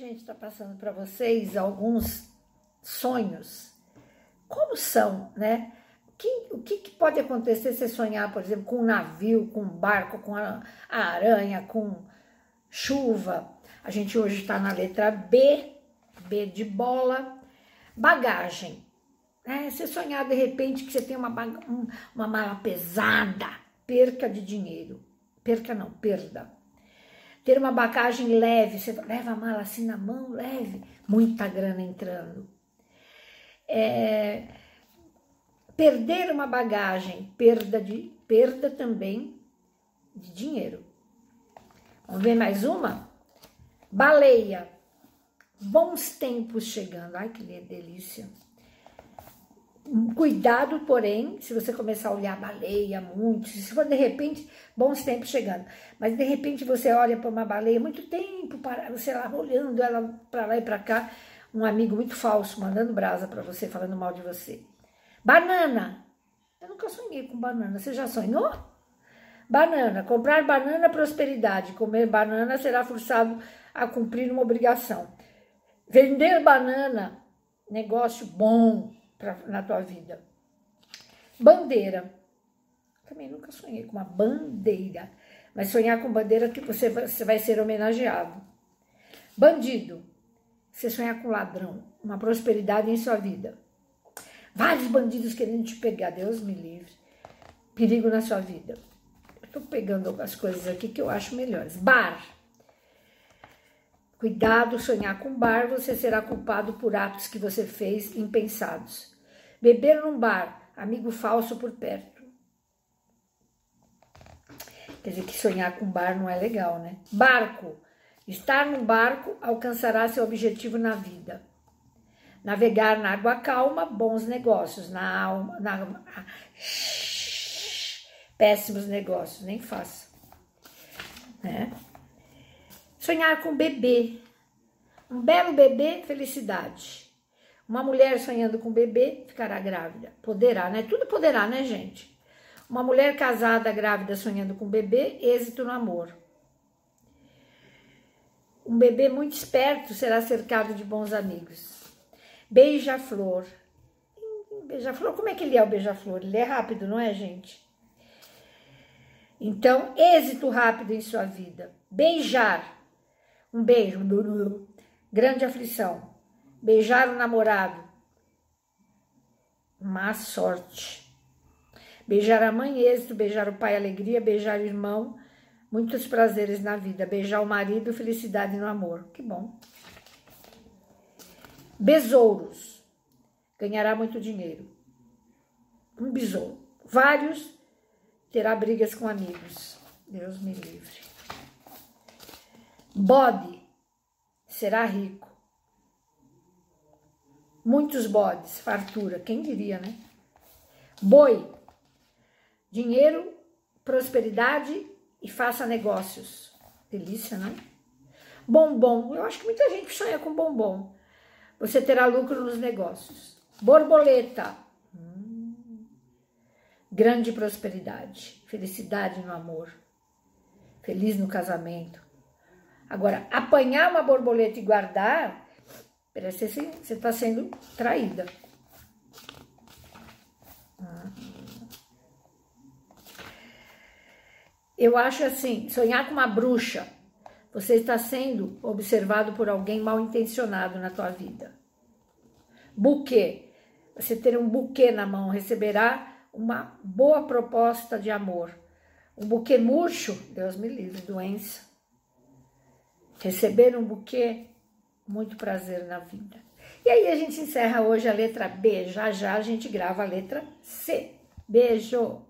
gente está passando para vocês alguns sonhos. Como são, né? Que, o que, que, pode acontecer se sonhar, por exemplo, com um navio, com um barco, com a, a aranha, com chuva? A gente hoje está na letra B, B de bola. Bagagem. Né? Você sonhar de repente que você tem uma, uma mala pesada, perca de dinheiro. Perca não, perda ter uma bagagem leve, você leva a mala assim na mão, leve, muita grana entrando. É, perder uma bagagem, perda, de, perda também de dinheiro. Vamos ver mais uma? Baleia. Bons tempos chegando. Ai, que delícia. Cuidado, porém, se você começar a olhar a baleia muito, se for de repente, bons tempos chegando, mas de repente você olha para uma baleia muito tempo, para, você lá olhando ela para lá e para cá, um amigo muito falso mandando brasa para você, falando mal de você. Banana. Eu nunca sonhei com banana. Você já sonhou? Banana. Comprar banana prosperidade. Comer banana será forçado a cumprir uma obrigação. Vender banana, negócio bom pra, na tua vida. Bandeira. Também nunca sonhei com uma bandeira. Mas sonhar com bandeira que você, você vai ser homenageado. Bandido. Você sonhar com ladrão. Uma prosperidade em sua vida. Vários bandidos querendo te pegar. Deus me livre. Perigo na sua vida. Estou pegando as coisas aqui que eu acho melhores. Bar. Cuidado, sonhar com bar, você será culpado por atos que você fez impensados. Beber num bar, amigo falso por perto. Quer dizer que sonhar com bar não é legal, né? Barco. Estar num barco alcançará seu objetivo na vida. Navegar na água calma, bons negócios. Na alma, na, péssimos negócios, nem faça. Né? Sonhar com bebê. Um belo bebê, felicidade. Uma mulher sonhando com bebê ficará grávida. Poderá, né? Tudo poderá, né, gente? Uma mulher casada, grávida, sonhando com bebê, êxito no amor. Um bebê muito esperto será cercado de bons amigos. Beija-flor. Beija-flor, como é que ele é o beija-flor? Ele é rápido, não é, gente? Então, êxito rápido em sua vida. Beijar. Um beijo. Grande aflição. Beijar o namorado. Má sorte. Beijar a mãe, êxito. Beijar o pai, alegria. Beijar o irmão, muitos prazeres na vida. Beijar o marido, felicidade no amor. Que bom. Besouros. Ganhará muito dinheiro. Um besouro. Vários terá brigas com amigos. Deus me livre. Bode será rico. Muitos bodes, fartura, quem diria, né? Boi, dinheiro, prosperidade e faça negócios. Delícia, né? Bombom, eu acho que muita gente sonha com bombom. Você terá lucro nos negócios. Borboleta, hum. grande prosperidade, felicidade no amor, feliz no casamento, Agora, apanhar uma borboleta e guardar, parece que você está sendo traída. Eu acho assim, sonhar com uma bruxa, você está sendo observado por alguém mal intencionado na tua vida. Buquê, você ter um buquê na mão, receberá uma boa proposta de amor. Um buquê murcho, Deus me livre, doença. Receber um buquê, muito prazer na vida. E aí a gente encerra hoje a letra B. Já já a gente grava a letra C. Beijo!